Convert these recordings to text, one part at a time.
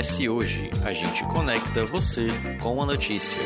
acontece hoje. A gente conecta você com a notícia.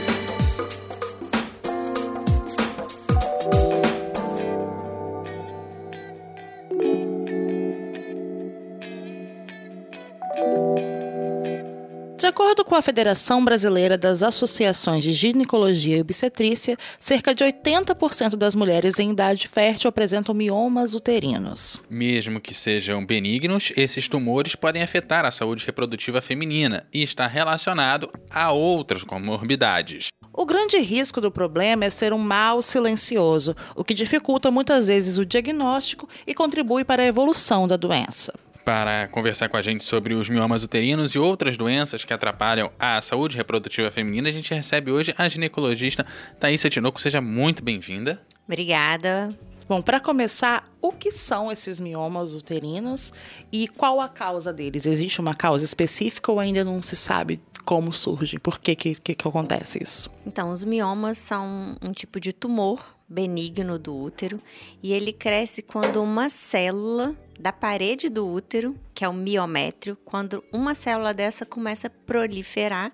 Com a Federação Brasileira das Associações de Ginecologia e Obstetrícia, cerca de 80% das mulheres em idade fértil apresentam miomas uterinos. Mesmo que sejam benignos, esses tumores podem afetar a saúde reprodutiva feminina e está relacionado a outras comorbidades. O grande risco do problema é ser um mal silencioso, o que dificulta muitas vezes o diagnóstico e contribui para a evolução da doença. Para conversar com a gente sobre os miomas uterinos e outras doenças que atrapalham a saúde reprodutiva feminina, a gente recebe hoje a ginecologista Thaisa Tinoco. Seja muito bem-vinda. Obrigada. Bom, para começar, o que são esses miomas uterinos e qual a causa deles? Existe uma causa específica ou ainda não se sabe como surgem? Por que, que, que, que acontece isso? Então, os miomas são um tipo de tumor benigno do útero e ele cresce quando uma célula da parede do útero, que é o miométrio, quando uma célula dessa começa a proliferar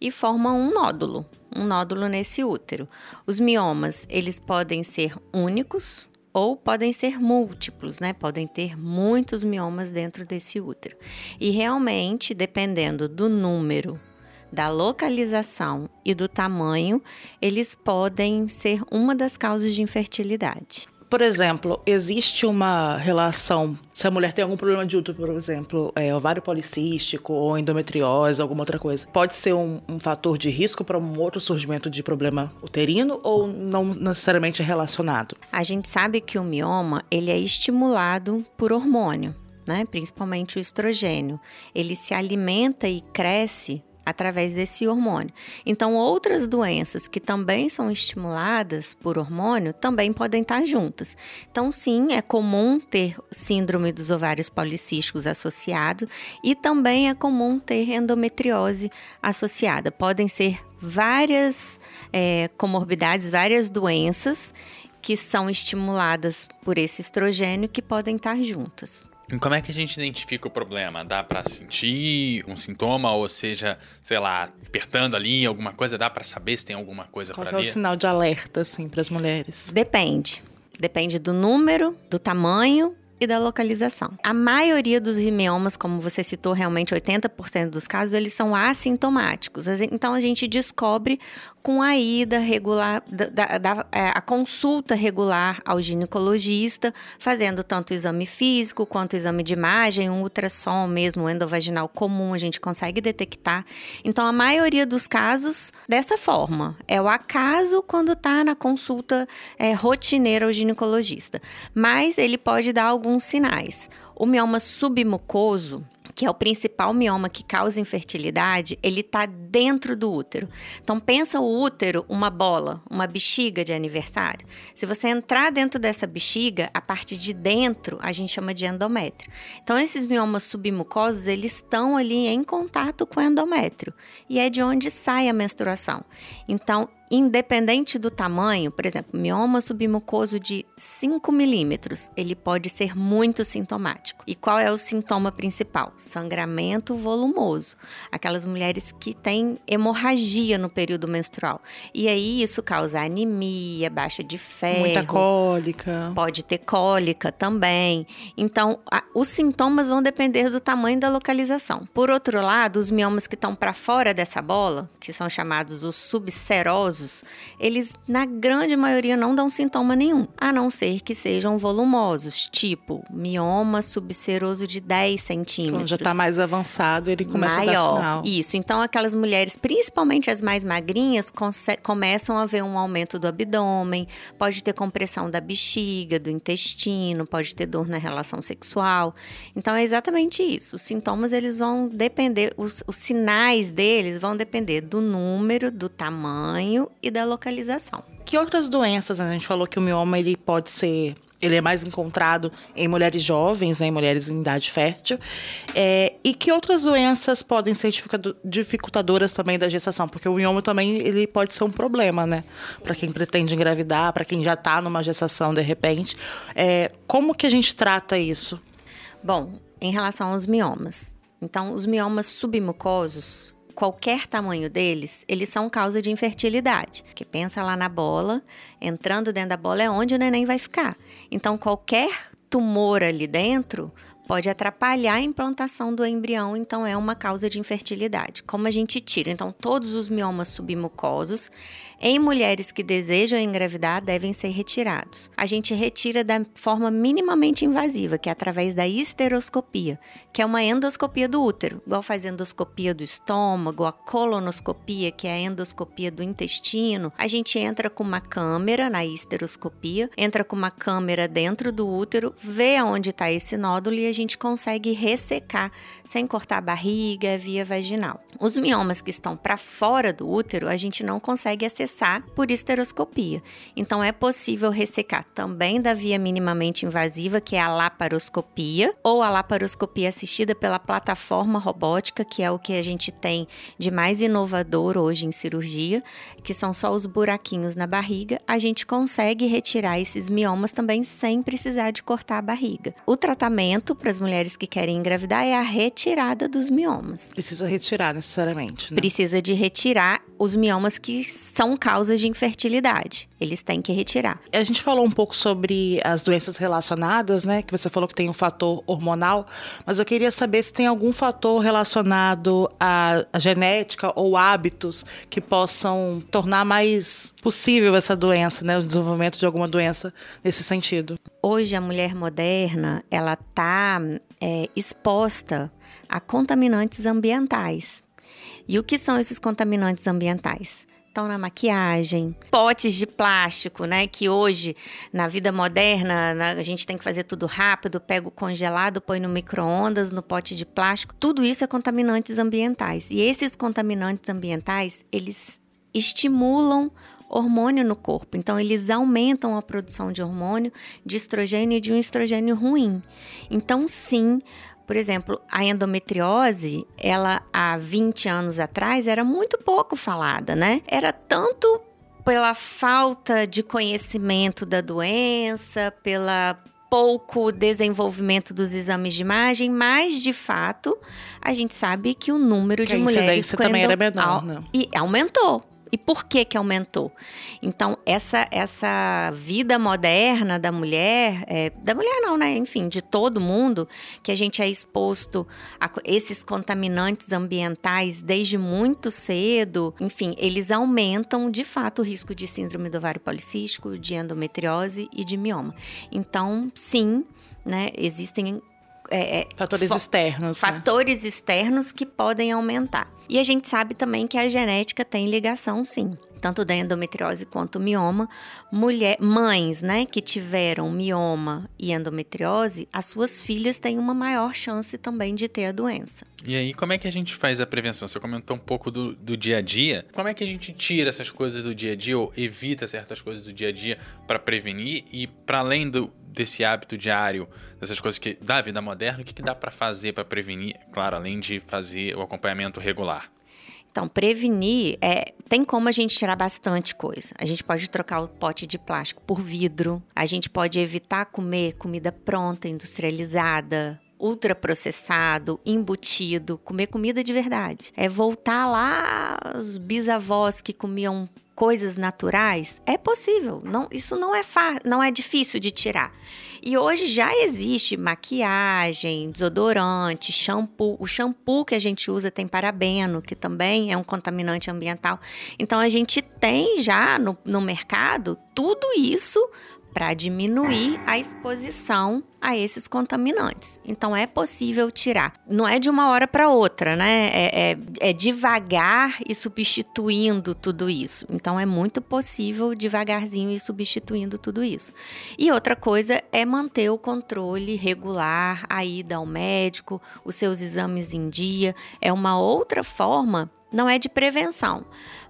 e forma um nódulo, um nódulo nesse útero. Os miomas, eles podem ser únicos ou podem ser múltiplos, né? Podem ter muitos miomas dentro desse útero. E realmente, dependendo do número da localização e do tamanho, eles podem ser uma das causas de infertilidade. Por exemplo, existe uma relação, se a mulher tem algum problema de útero, por exemplo, é, ovário policístico ou endometriose, alguma outra coisa, pode ser um, um fator de risco para um outro surgimento de problema uterino ou não necessariamente relacionado? A gente sabe que o mioma ele é estimulado por hormônio, né? principalmente o estrogênio. Ele se alimenta e cresce através desse hormônio. Então, outras doenças que também são estimuladas por hormônio também podem estar juntas. Então, sim, é comum ter síndrome dos ovários policísticos associado e também é comum ter endometriose associada. Podem ser várias é, comorbidades, várias doenças que são estimuladas por esse estrogênio que podem estar juntas. E como é que a gente identifica o problema? Dá para sentir um sintoma, ou seja, sei lá, apertando ali alguma coisa, dá para saber se tem alguma coisa Qual por é ali? o sinal de alerta, assim, para as mulheres? Depende. Depende do número, do tamanho e da localização. A maioria dos miomas, como você citou, realmente 80% dos casos, eles são assintomáticos. Então a gente descobre com a ida regular, da, da, é, a consulta regular ao ginecologista, fazendo tanto o exame físico quanto o exame de imagem, um ultrassom mesmo, endovaginal comum, a gente consegue detectar. Então, a maioria dos casos, dessa forma, é o acaso quando está na consulta é, rotineira ao ginecologista. Mas ele pode dar alguns sinais. O mioma submucoso, que é o principal mioma que causa infertilidade, ele está dentro do útero. Então pensa o útero uma bola, uma bexiga de aniversário. Se você entrar dentro dessa bexiga, a parte de dentro a gente chama de endométrio. Então esses miomas submucosos, eles estão ali em contato com o endométrio e é de onde sai a menstruação. Então independente do tamanho, por exemplo, mioma submucoso de 5 milímetros, ele pode ser muito sintomático. E qual é o sintoma principal? Sangramento volumoso. Aquelas mulheres que têm hemorragia no período menstrual. E aí isso causa anemia, baixa de ferro. Muita cólica. Pode ter cólica também. Então, a, os sintomas vão depender do tamanho da localização. Por outro lado, os miomas que estão para fora dessa bola, que são chamados os subserosos, eles na grande maioria não dão sintoma nenhum, a não ser que sejam volumosos, tipo mioma subseroso de 10 centímetros. Quando já está mais avançado, ele começa Maior. a dar sinal. Isso, então aquelas mulheres, principalmente as mais magrinhas, começam a ver um aumento do abdômen, pode ter compressão da bexiga, do intestino, pode ter dor na relação sexual. Então é exatamente isso. Os sintomas eles vão depender, os, os sinais deles vão depender do número, do tamanho e da localização. Que outras doenças, a gente falou que o mioma ele pode ser ele é mais encontrado em mulheres jovens, né, em mulheres em idade fértil. É, e que outras doenças podem ser dificultadoras também da gestação? Porque o mioma também ele pode ser um problema, né? Para quem pretende engravidar, para quem já está numa gestação de repente. É, como que a gente trata isso? Bom, em relação aos miomas, Então, os miomas submucosos, qualquer tamanho deles, eles são causa de infertilidade. Porque pensa lá na bola, entrando dentro da bola é onde o neném vai ficar. Então, qualquer tumor ali dentro pode atrapalhar a implantação do embrião, então é uma causa de infertilidade. Como a gente tira? Então, todos os miomas submucosos em mulheres que desejam engravidar devem ser retirados. A gente retira da forma minimamente invasiva, que é através da histeroscopia, que é uma endoscopia do útero, igual faz endoscopia do estômago, a colonoscopia, que é a endoscopia do intestino. A gente entra com uma câmera na histeroscopia, entra com uma câmera dentro do útero, vê aonde está esse nódulo e a gente consegue ressecar sem cortar a barriga, via vaginal. Os miomas que estão para fora do útero, a gente não consegue acessar por esteroscopia. Então é possível ressecar também da via minimamente invasiva, que é a laparoscopia, ou a laparoscopia assistida pela plataforma robótica, que é o que a gente tem de mais inovador hoje em cirurgia, que são só os buraquinhos na barriga. A gente consegue retirar esses miomas também sem precisar de cortar a barriga. O tratamento para as mulheres que querem engravidar é a retirada dos miomas. Precisa retirar necessariamente. Né? Precisa de retirar os miomas que são causas de infertilidade. Eles têm que retirar. A gente falou um pouco sobre as doenças relacionadas, né? Que você falou que tem um fator hormonal, mas eu queria saber se tem algum fator relacionado à, genética ou hábitos que possam tornar mais possível essa doença, né? O desenvolvimento de alguma doença nesse sentido. Hoje a mulher moderna ela está é, exposta a contaminantes ambientais. E o que são esses contaminantes ambientais? estão na maquiagem, potes de plástico, né? Que hoje, na vida moderna, a gente tem que fazer tudo rápido, pega o congelado, põe no micro-ondas, no pote de plástico. Tudo isso é contaminantes ambientais. E esses contaminantes ambientais, eles estimulam hormônio no corpo. Então, eles aumentam a produção de hormônio, de estrogênio e de um estrogênio ruim. Então, sim, por exemplo, a endometriose, ela há 20 anos atrás era muito pouco falada, né? Era tanto pela falta de conhecimento da doença, pela pouco desenvolvimento dos exames de imagem, mas de fato a gente sabe que o número que de mulheres com também era menor, né? e aumentou. E por que que aumentou? Então, essa, essa vida moderna da mulher, é, da mulher não, né? Enfim, de todo mundo, que a gente é exposto a esses contaminantes ambientais desde muito cedo, enfim, eles aumentam de fato o risco de síndrome do ovário policístico, de endometriose e de mioma. Então, sim, né, existem é, é, fatores externos. Né? Fatores né? externos que podem aumentar. E a gente sabe também que a genética tem ligação, sim. Tanto da endometriose quanto mioma. Mulher, mães, né, que tiveram mioma e endometriose, as suas filhas têm uma maior chance também de ter a doença. E aí, como é que a gente faz a prevenção? Você comentou um pouco do, do dia a dia. Como é que a gente tira essas coisas do dia a dia ou evita certas coisas do dia a dia para prevenir? E para além do, desse hábito diário, dessas coisas que da vida moderna, o que, que dá para fazer para prevenir? Claro, além de fazer o acompanhamento regular. Então, prevenir é tem como a gente tirar bastante coisa. A gente pode trocar o pote de plástico por vidro. A gente pode evitar comer comida pronta, industrializada, ultraprocessado, embutido, comer comida de verdade. É voltar lá os bisavós que comiam coisas naturais, é possível. Não, isso não é não é difícil de tirar. E hoje já existe maquiagem, desodorante, shampoo. O shampoo que a gente usa tem parabeno, que também é um contaminante ambiental. Então a gente tem já no, no mercado tudo isso para diminuir a exposição a esses contaminantes. Então é possível tirar. Não é de uma hora para outra, né? É, é, é, devagar e substituindo tudo isso. Então é muito possível devagarzinho ir substituindo tudo isso. E outra coisa é manter o controle regular, a ida ao médico, os seus exames em dia. É uma outra forma, não é de prevenção,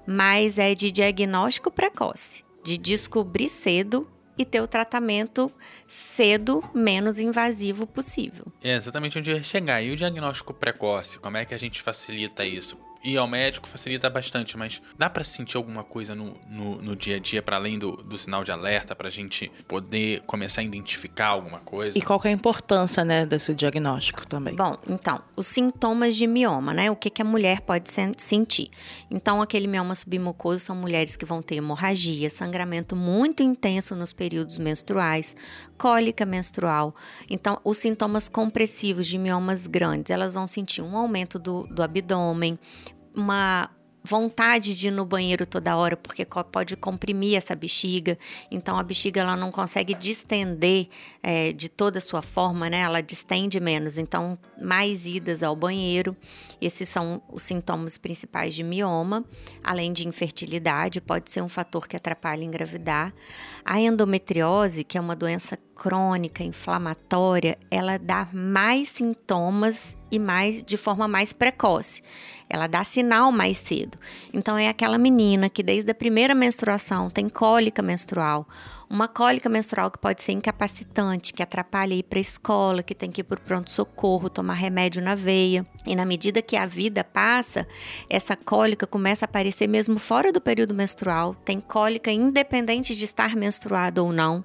mas é de diagnóstico precoce, de descobrir cedo e ter o tratamento cedo, menos invasivo possível. É exatamente onde eu ia chegar. E o diagnóstico precoce, como é que a gente facilita isso? Ir ao médico facilita bastante, mas dá para sentir alguma coisa no, no, no, dia a dia, para além do, do sinal de alerta, pra gente poder começar a identificar alguma coisa? E qual é a importância, né, desse diagnóstico também? Bom, então, os sintomas de mioma, né? O que, que a mulher pode sentir? Então, aquele mioma submucoso são mulheres que vão ter hemorragia, sangramento muito intenso nos períodos menstruais, cólica menstrual. Então, os sintomas compressivos de miomas grandes, elas vão sentir um aumento do, do abdômen, uma vontade de ir no banheiro toda hora, porque pode comprimir essa bexiga. Então a bexiga ela não consegue distender é, de toda a sua forma, né? Ela distende menos. Então, mais idas ao banheiro. Esses são os sintomas principais de mioma, além de infertilidade, pode ser um fator que atrapalha engravidar. A endometriose, que é uma doença crônica, inflamatória, ela dá mais sintomas e mais de forma mais precoce. Ela dá sinal mais cedo. Então é aquela menina que desde a primeira menstruação tem cólica menstrual, uma cólica menstrual que pode ser incapacitante, que atrapalha ir para a escola, que tem que ir para o pronto-socorro, tomar remédio na veia. E na medida que a vida passa, essa cólica começa a aparecer mesmo fora do período menstrual. Tem cólica independente de estar menstruada ou não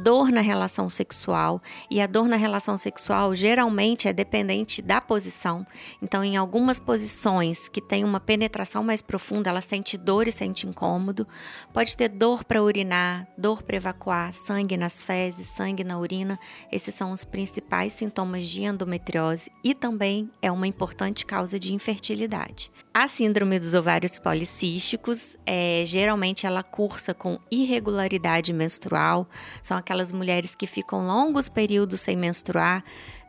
dor na relação sexual, e a dor na relação sexual geralmente é dependente da posição. Então, em algumas posições que tem uma penetração mais profunda, ela sente dor e sente incômodo. Pode ter dor para urinar, dor para evacuar, sangue nas fezes, sangue na urina. Esses são os principais sintomas de endometriose e também é uma importante causa de infertilidade. A síndrome dos ovários policísticos, é, geralmente ela cursa com irregularidade menstrual, são aquelas mulheres que ficam longos períodos sem menstruar,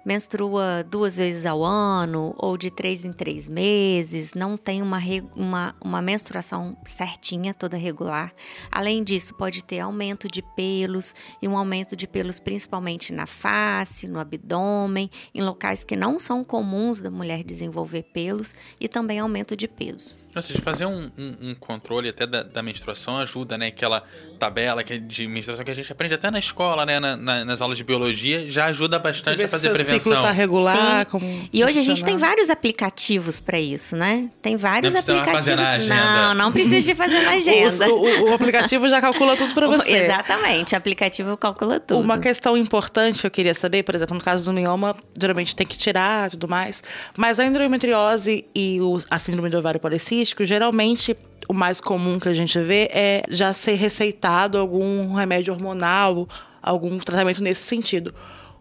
menstrua duas vezes ao ano ou de três em três meses, não tem uma, uma, uma menstruação certinha, toda regular. Além disso, pode ter aumento de pelos e um aumento de pelos principalmente na face, no abdômen, em locais que não são comuns da mulher desenvolver pelos e também aumento de peso. Ou seja, fazer um, um, um controle até da, da, menstruação ajuda, né? Aquela tabela que, de menstruação que a gente aprende até na escola, né? Na, na, nas aulas de biologia, já ajuda bastante a fazer se prevenção. O ciclo tá regular, Sim. como E hoje a gente tem vários aplicativos para isso, né? Tem vários não aplicativos. Fazer na agenda. Não, não precisa de fazer na agenda. o, o, o, aplicativo já calcula tudo para você. Exatamente, o aplicativo calcula tudo. Uma questão importante eu queria saber, por exemplo, no caso do mioma, geralmente tem que tirar tudo mais, mas a endometriose e o, a síndrome do ovário policístico, geralmente o mais comum que a gente vê é já ser receitado algum remédio hormonal, algum tratamento nesse sentido.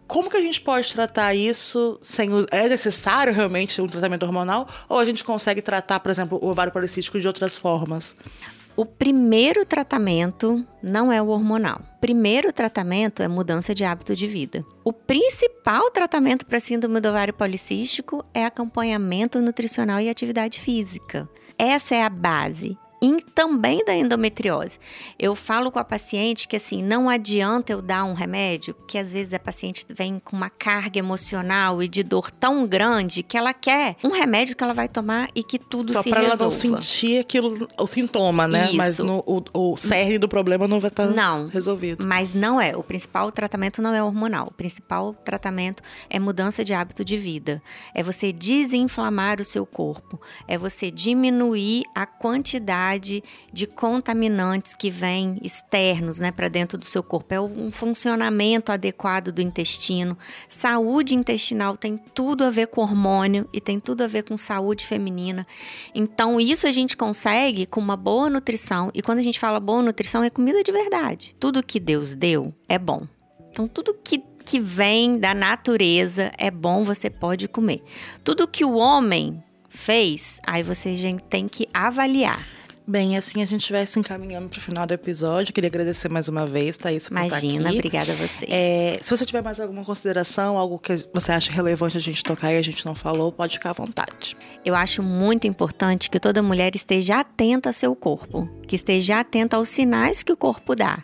Como que a gente pode tratar isso sem usar? É necessário realmente um tratamento hormonal? Ou a gente consegue tratar, por exemplo, o ovário policístico de outras formas? O primeiro tratamento não é o hormonal. O primeiro tratamento é mudança de hábito de vida. O principal tratamento para síndrome do ovário policístico é acompanhamento nutricional e atividade física. Essa é a base e também da endometriose. Eu falo com a paciente que assim, não adianta eu dar um remédio, porque às vezes a paciente vem com uma carga emocional e de dor tão grande que ela quer um remédio que ela vai tomar e que tudo Só se pra resolva. ela não sentir aquilo, o sintoma, né? Isso. Mas no, o, o cerne do problema não vai estar tá não, resolvido. Mas não é. O principal tratamento não é hormonal. O principal tratamento é mudança de hábito de vida. É você desinflamar o seu corpo. É você diminuir a quantidade quantidade de contaminantes que vêm externos né, para dentro do seu corpo. É um funcionamento adequado do intestino. Saúde intestinal tem tudo a ver com hormônio e tem tudo a ver com saúde feminina. Então, isso a gente consegue com uma boa nutrição. E quando a gente fala boa nutrição, é comida de verdade. Tudo que Deus deu é bom. Então, tudo que que vem da natureza é bom, você pode comer. Tudo que o homem fez, aí você tem que avaliar. Bem, assim a gente vai se encaminhando para o final do episódio. Queria agradecer mais uma vez, Thaís, por Imagina, estar aqui. obrigada a vocês. É, se você tiver mais alguma consideração, algo que você acha relevante a gente tocar e a gente não falou, pode ficar à vontade. Eu acho muito importante que toda mulher esteja atenta ao seu corpo, que esteja atenta aos sinais que o corpo dá.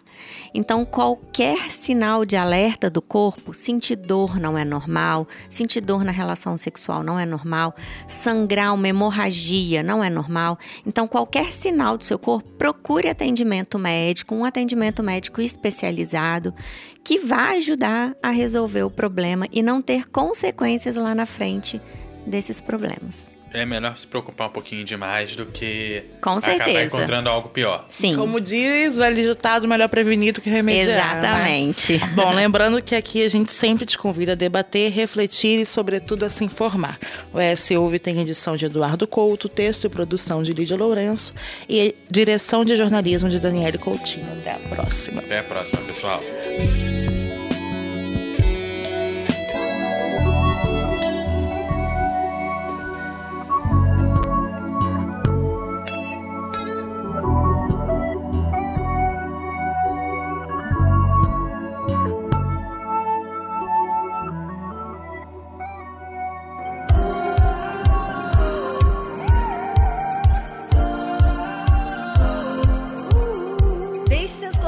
Então, qualquer sinal de alerta do corpo, sentir dor não é normal, sentir dor na relação sexual não é normal, sangrar uma hemorragia não é normal. Então, qualquer sinal do seu corpo, procure atendimento médico, um atendimento médico especializado que vai ajudar a resolver o problema e não ter consequências lá na frente desses problemas. É melhor se preocupar um pouquinho demais do que Com acabar certeza. encontrando algo pior. Sim. Como diz o velho ditado, melhor prevenido que remediar. né? Exatamente. Bom, lembrando que aqui a gente sempre te convida a debater, refletir e, sobretudo, a se informar. O ES Ouve tem edição de Eduardo Couto, texto e produção de Lídia Lourenço e direção de jornalismo de Daniele Coutinho. Até a próxima. Até a próxima, pessoal.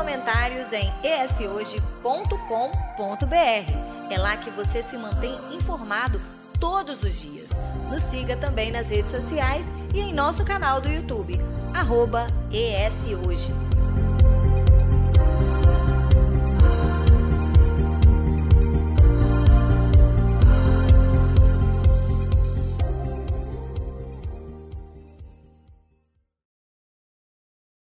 Comentários em eshoje.com.br. É lá que você se mantém informado todos os dias. Nos siga também nas redes sociais e em nosso canal do YouTube, arroba ESHoje.